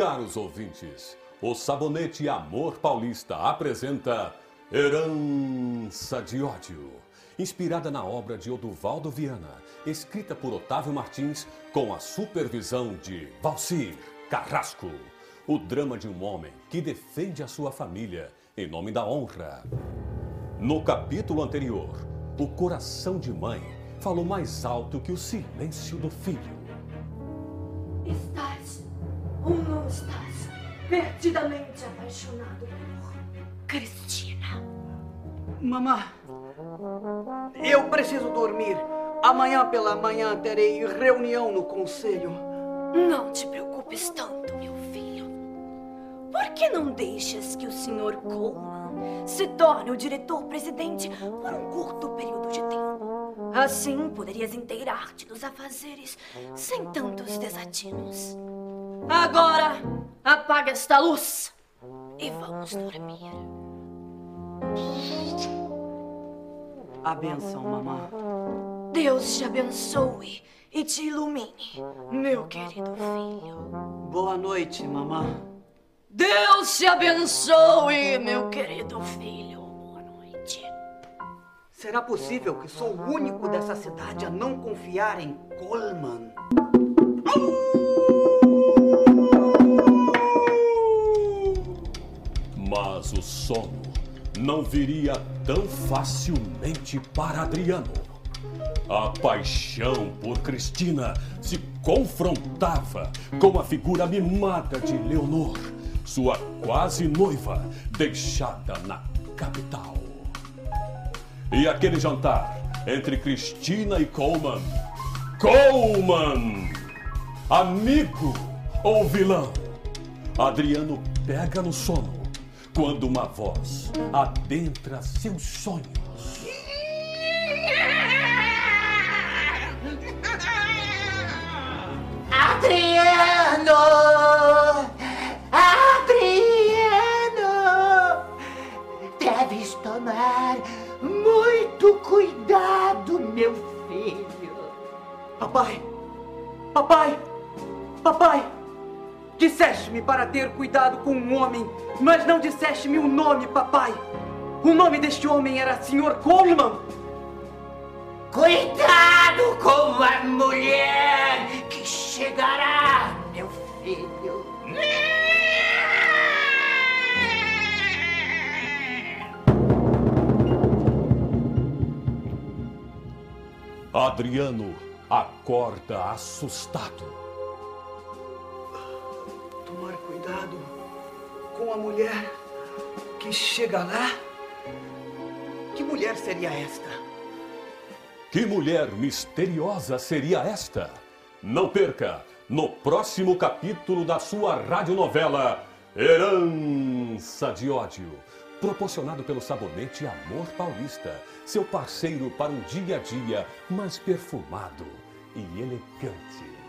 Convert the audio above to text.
Caros ouvintes, o Sabonete Amor Paulista apresenta Herança de Ódio, inspirada na obra de Oduvaldo Viana, escrita por Otávio Martins, com a supervisão de Valcir Carrasco. O drama de um homem que defende a sua família em nome da honra. No capítulo anterior, o coração de mãe falou mais alto que o silêncio do filho. Estás perdidamente apaixonado por Cristina? Mamã, eu preciso dormir. Amanhã pela manhã terei reunião no conselho. Não te preocupes tanto, meu filho. Por que não deixas que o Sr. Coleman se torne o diretor-presidente por um curto período de tempo? Assim poderias inteirar-te dos afazeres sem tantos desatinos. Agora, apaga esta luz e vamos dormir. A benção, mamã. Deus te abençoe e te ilumine, meu querido filho. Boa noite, mamã. Deus te abençoe, meu querido filho. Boa noite. Será possível que sou o único dessa cidade a não confiar em Coleman? Não viria tão facilmente para Adriano. A paixão por Cristina se confrontava com a figura mimada de Leonor, sua quase noiva, deixada na capital. E aquele jantar entre Cristina e Coleman. Coleman! Amigo ou vilão? Adriano pega no sono quando uma voz adentra seus sonhos. Adriano! Adriano! Deves tomar muito cuidado, meu filho. Papai! Papai! Papai! Disseste-me para ter cuidado com um homem, mas não disseste-me o nome, papai. O nome deste homem era Sr. Coleman. Cuidado com a mulher que chegará, meu filho. Adriano acorda assustado. Com a mulher que chegará. Que mulher seria esta? Que mulher misteriosa seria esta? Não perca no próximo capítulo da sua radionovela Herança de Ódio, proporcionado pelo sabonete Amor Paulista, seu parceiro para um dia a dia mais perfumado e elegante.